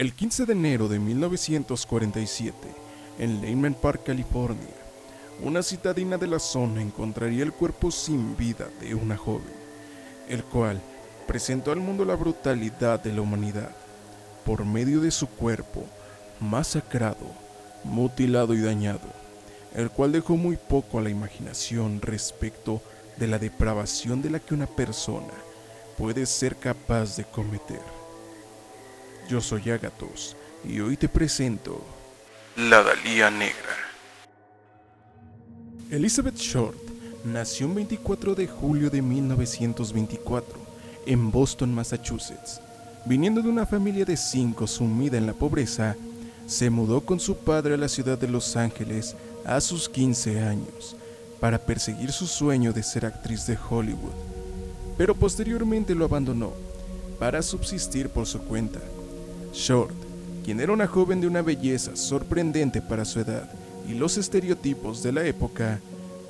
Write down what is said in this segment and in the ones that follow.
El 15 de enero de 1947, en Lehman Park, California, una citadina de la zona encontraría el cuerpo sin vida de una joven, el cual presentó al mundo la brutalidad de la humanidad por medio de su cuerpo masacrado, mutilado y dañado, el cual dejó muy poco a la imaginación respecto de la depravación de la que una persona puede ser capaz de cometer. Yo soy Agatos y hoy te presento La Dalía Negra. Elizabeth Short nació el 24 de julio de 1924 en Boston, Massachusetts. Viniendo de una familia de cinco sumida en la pobreza, se mudó con su padre a la ciudad de Los Ángeles a sus 15 años para perseguir su sueño de ser actriz de Hollywood, pero posteriormente lo abandonó para subsistir por su cuenta. Short, quien era una joven de una belleza sorprendente para su edad y los estereotipos de la época,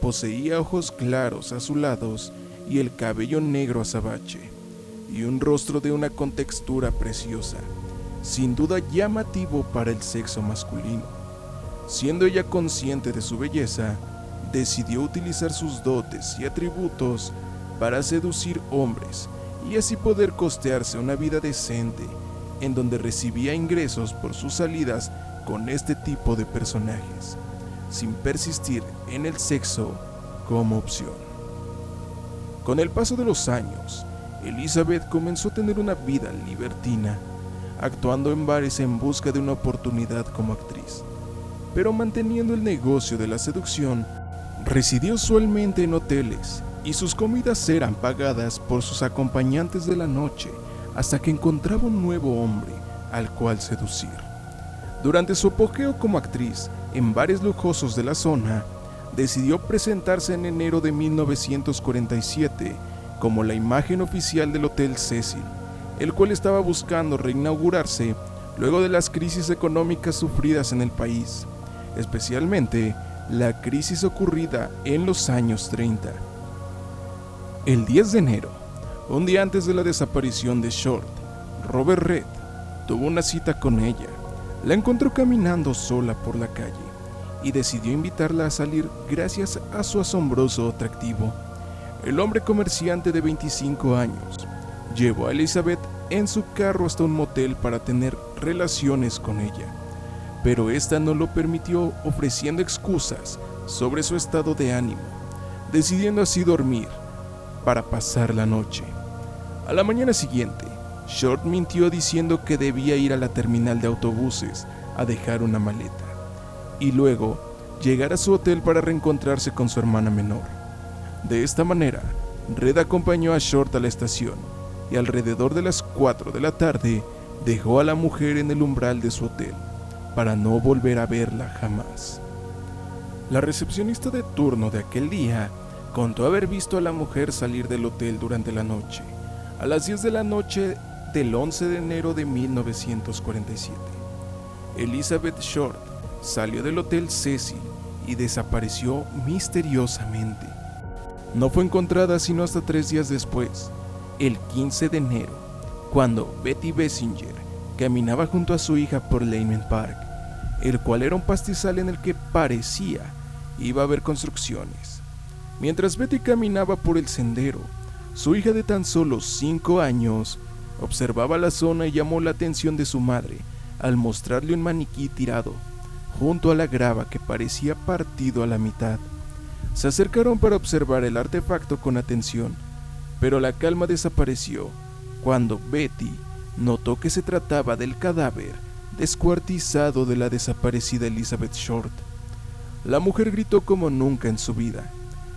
poseía ojos claros azulados y el cabello negro azabache, y un rostro de una contextura preciosa, sin duda llamativo para el sexo masculino. Siendo ella consciente de su belleza, decidió utilizar sus dotes y atributos para seducir hombres y así poder costearse una vida decente en donde recibía ingresos por sus salidas con este tipo de personajes, sin persistir en el sexo como opción. Con el paso de los años, Elizabeth comenzó a tener una vida libertina, actuando en bares en busca de una oportunidad como actriz, pero manteniendo el negocio de la seducción, residió usualmente en hoteles y sus comidas eran pagadas por sus acompañantes de la noche hasta que encontraba un nuevo hombre al cual seducir. Durante su apogeo como actriz en bares lujosos de la zona, decidió presentarse en enero de 1947 como la imagen oficial del Hotel Cecil, el cual estaba buscando reinaugurarse luego de las crisis económicas sufridas en el país, especialmente la crisis ocurrida en los años 30. El 10 de enero, un día antes de la desaparición de Short, Robert Red tuvo una cita con ella. La encontró caminando sola por la calle y decidió invitarla a salir gracias a su asombroso atractivo. El hombre comerciante de 25 años llevó a Elizabeth en su carro hasta un motel para tener relaciones con ella, pero esta no lo permitió ofreciendo excusas sobre su estado de ánimo, decidiendo así dormir para pasar la noche. A la mañana siguiente, Short mintió diciendo que debía ir a la terminal de autobuses a dejar una maleta y luego llegar a su hotel para reencontrarse con su hermana menor. De esta manera, Red acompañó a Short a la estación y alrededor de las 4 de la tarde dejó a la mujer en el umbral de su hotel para no volver a verla jamás. La recepcionista de turno de aquel día contó haber visto a la mujer salir del hotel durante la noche, a las 10 de la noche del 11 de enero de 1947. Elizabeth Short salió del Hotel Cecil y desapareció misteriosamente. No fue encontrada sino hasta tres días después, el 15 de enero, cuando Betty Bessinger caminaba junto a su hija por Lehman Park, el cual era un pastizal en el que parecía iba a haber construcciones. Mientras Betty caminaba por el sendero, su hija de tan solo 5 años observaba la zona y llamó la atención de su madre al mostrarle un maniquí tirado junto a la grava que parecía partido a la mitad. Se acercaron para observar el artefacto con atención, pero la calma desapareció cuando Betty notó que se trataba del cadáver descuartizado de la desaparecida Elizabeth Short. La mujer gritó como nunca en su vida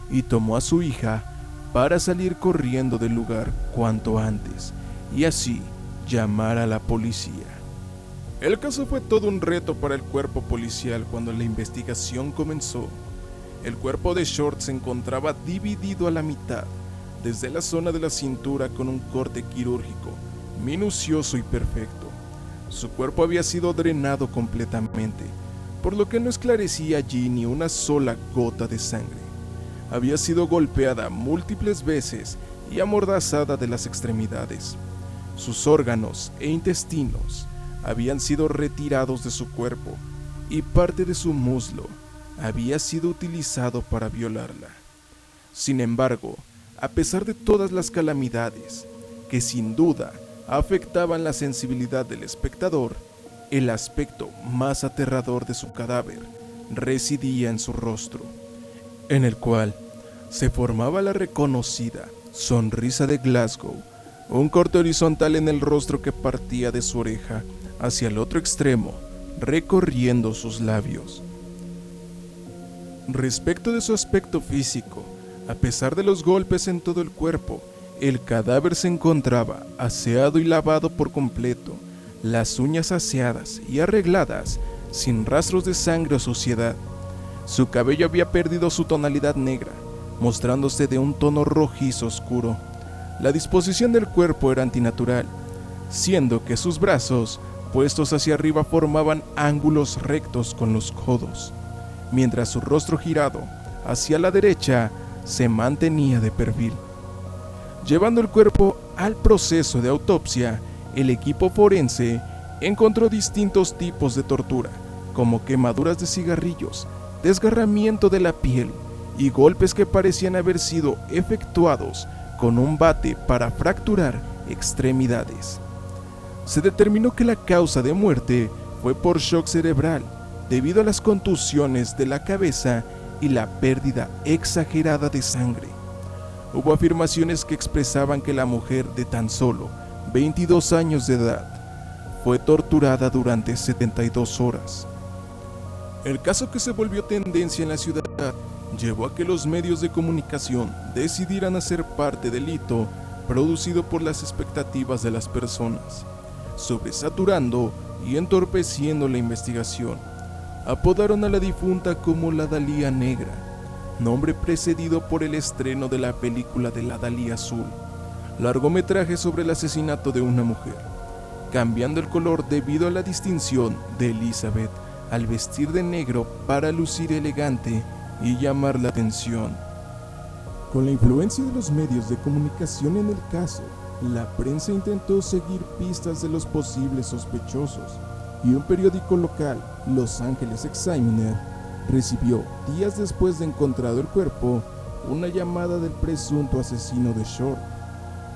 y tomó a su hija para salir corriendo del lugar cuanto antes y así llamar a la policía. El caso fue todo un reto para el cuerpo policial cuando la investigación comenzó. El cuerpo de Short se encontraba dividido a la mitad, desde la zona de la cintura con un corte quirúrgico, minucioso y perfecto. Su cuerpo había sido drenado completamente, por lo que no esclarecía allí ni una sola gota de sangre. Había sido golpeada múltiples veces y amordazada de las extremidades. Sus órganos e intestinos habían sido retirados de su cuerpo y parte de su muslo había sido utilizado para violarla. Sin embargo, a pesar de todas las calamidades, que sin duda afectaban la sensibilidad del espectador, el aspecto más aterrador de su cadáver residía en su rostro, en el cual se formaba la reconocida sonrisa de Glasgow, un corte horizontal en el rostro que partía de su oreja hacia el otro extremo, recorriendo sus labios. Respecto de su aspecto físico, a pesar de los golpes en todo el cuerpo, el cadáver se encontraba aseado y lavado por completo, las uñas aseadas y arregladas, sin rastros de sangre o suciedad. Su cabello había perdido su tonalidad negra, mostrándose de un tono rojizo oscuro. La disposición del cuerpo era antinatural, siendo que sus brazos, puestos hacia arriba, formaban ángulos rectos con los codos, mientras su rostro girado hacia la derecha se mantenía de perfil. Llevando el cuerpo al proceso de autopsia, el equipo forense encontró distintos tipos de tortura, como quemaduras de cigarrillos, desgarramiento de la piel y golpes que parecían haber sido efectuados con un bate para fracturar extremidades. Se determinó que la causa de muerte fue por shock cerebral debido a las contusiones de la cabeza y la pérdida exagerada de sangre. Hubo afirmaciones que expresaban que la mujer de tan solo 22 años de edad fue torturada durante 72 horas. El caso que se volvió tendencia en la ciudad llevó a que los medios de comunicación decidieran hacer parte del hito producido por las expectativas de las personas, sobresaturando y entorpeciendo la investigación. Apodaron a la difunta como la Dalía Negra, nombre precedido por el estreno de la película de la Dalía Azul, largometraje sobre el asesinato de una mujer, cambiando el color debido a la distinción de Elizabeth al vestir de negro para lucir elegante y llamar la atención. Con la influencia de los medios de comunicación en el caso, la prensa intentó seguir pistas de los posibles sospechosos, y un periódico local, Los Angeles Examiner, recibió, días después de encontrado el cuerpo, una llamada del presunto asesino de Short.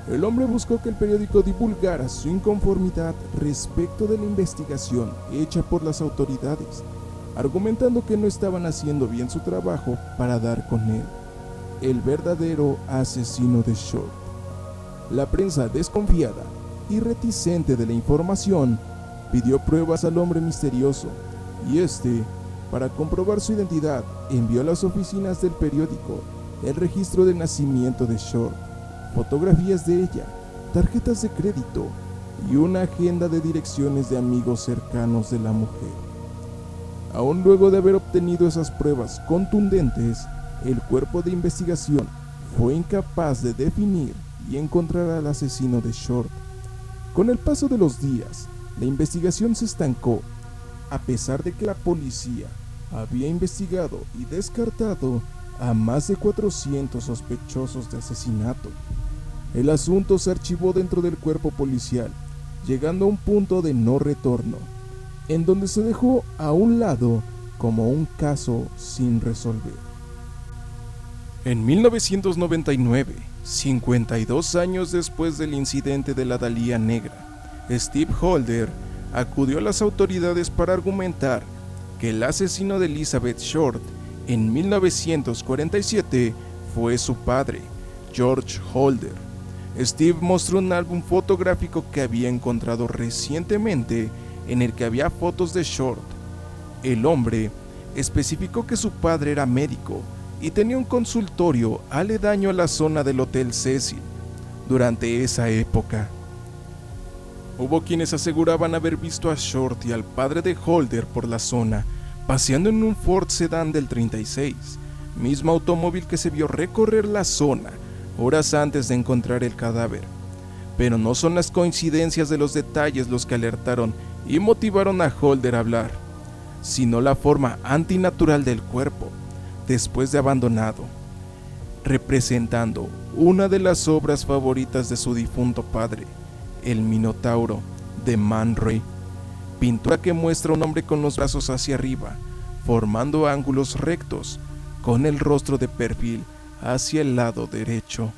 El hombre buscó que el periódico divulgara su inconformidad respecto de la investigación hecha por las autoridades, argumentando que no estaban haciendo bien su trabajo para dar con él, el verdadero asesino de Short. La prensa desconfiada y reticente de la información pidió pruebas al hombre misterioso y este, para comprobar su identidad, envió a las oficinas del periódico el registro de nacimiento de Short, fotografías de ella, tarjetas de crédito y una agenda de direcciones de amigos cercanos de la mujer. Aún luego de haber obtenido esas pruebas contundentes, el cuerpo de investigación fue incapaz de definir y encontrar al asesino de Short. Con el paso de los días, la investigación se estancó, a pesar de que la policía había investigado y descartado a más de 400 sospechosos de asesinato. El asunto se archivó dentro del cuerpo policial, llegando a un punto de no retorno, en donde se dejó a un lado como un caso sin resolver. En 1999, 52 años después del incidente de la Dalía Negra, Steve Holder acudió a las autoridades para argumentar que el asesino de Elizabeth Short en 1947 fue su padre, George Holder. Steve mostró un álbum fotográfico que había encontrado recientemente en el que había fotos de Short. El hombre especificó que su padre era médico y tenía un consultorio aledaño a la zona del Hotel Cecil durante esa época. Hubo quienes aseguraban haber visto a Short y al padre de Holder por la zona, paseando en un Ford Sedan del 36, mismo automóvil que se vio recorrer la zona horas antes de encontrar el cadáver. Pero no son las coincidencias de los detalles los que alertaron y motivaron a Holder a hablar, sino la forma antinatural del cuerpo, después de abandonado, representando una de las obras favoritas de su difunto padre, el Minotauro de Man Ray. pintura que muestra un hombre con los brazos hacia arriba, formando ángulos rectos, con el rostro de perfil hacia el lado derecho.